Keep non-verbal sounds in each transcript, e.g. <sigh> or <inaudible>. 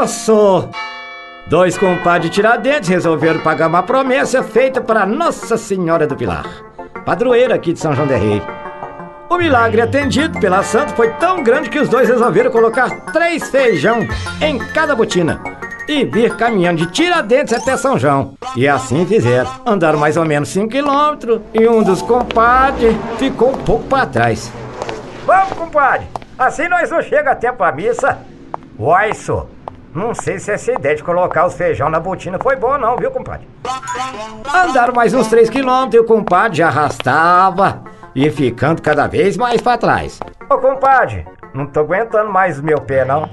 Osso! Dois compadres tiradentes resolveram pagar uma promessa feita para Nossa Senhora do Pilar, padroeira aqui de São João del Rei. O milagre atendido pela santa foi tão grande que os dois resolveram colocar três feijão em cada botina e vir caminhando de Tiradentes até São João. E assim fizeram. Andaram mais ou menos 5 quilômetros e um dos compadres ficou um pouco para trás. Vamos, compadre! Assim nós não chega até pra missa. Uai, só. Não sei se essa ideia de colocar os feijão na botina foi boa não, viu, compadre? Andaram mais uns 3 quilômetros e o compadre já arrastava e ficando cada vez mais para trás. Ô compadre, não tô aguentando mais o meu pé não.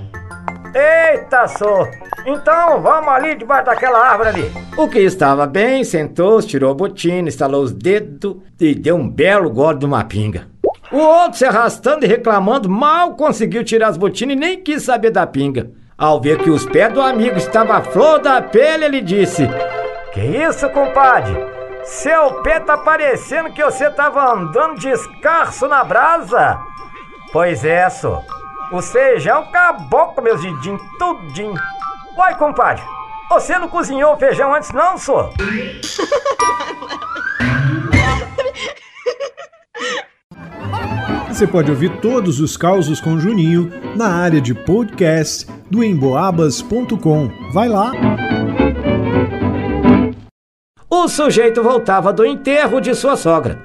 Eita, só! Então vamos ali debaixo daquela árvore ali. O que estava bem, sentou-se, tirou a botina, instalou os dedos e deu um belo gole de uma pinga. O outro se arrastando e reclamando, mal conseguiu tirar as botinas e nem quis saber da pinga. Ao ver que os pés do amigo estavam à flor da pele, ele disse: Que isso, compadre? Seu pé tá parecendo que você tava andando descalço na brasa. Pois é, só. O feijão acabou com meus dedinhos, tudinho. Uai, compadre, você não cozinhou o feijão antes não, só? <laughs> Você pode ouvir todos os causos com Juninho na área de podcast do emboabas.com. Vai lá! O sujeito voltava do enterro de sua sogra.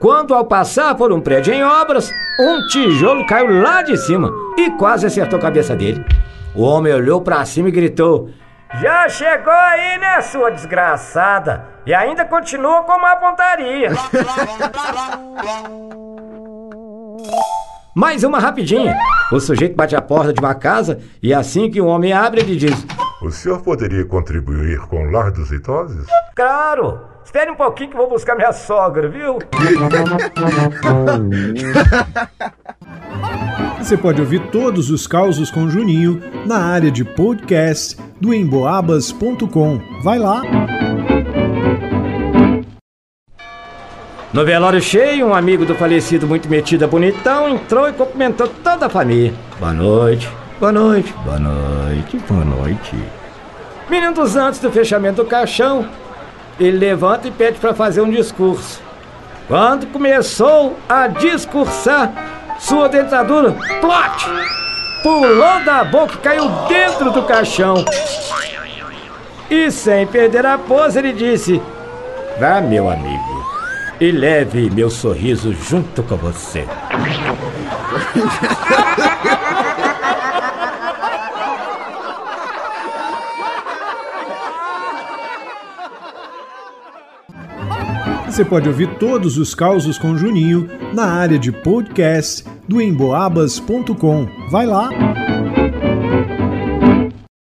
Quando, ao passar por um prédio em obras, um tijolo caiu lá de cima e quase acertou a cabeça dele. O homem olhou para cima e gritou: Já chegou aí, né, sua desgraçada? E ainda continua com uma pontaria. <laughs> Mais uma rapidinha. O sujeito bate a porta de uma casa e assim que o homem abre, ele diz: O senhor poderia contribuir com o lar dos idosos? Claro! Espere um pouquinho que eu vou buscar minha sogra, viu? <laughs> Você pode ouvir todos os causos com Juninho na área de podcast do emboabas.com. Vai lá! No velório cheio, um amigo do falecido, muito metido, bonitão, entrou e cumprimentou toda a família. Boa noite, boa noite, boa noite, boa noite. Minutos antes do fechamento do caixão, ele levanta e pede para fazer um discurso. Quando começou a discursar, sua dentadura, plot, pulou da boca e caiu dentro do caixão. E sem perder a pose, ele disse: Vá, meu amigo, e leve meu sorriso junto com você. Você pode ouvir todos os causos com Juninho na área de podcast do emboabas.com. Vai lá!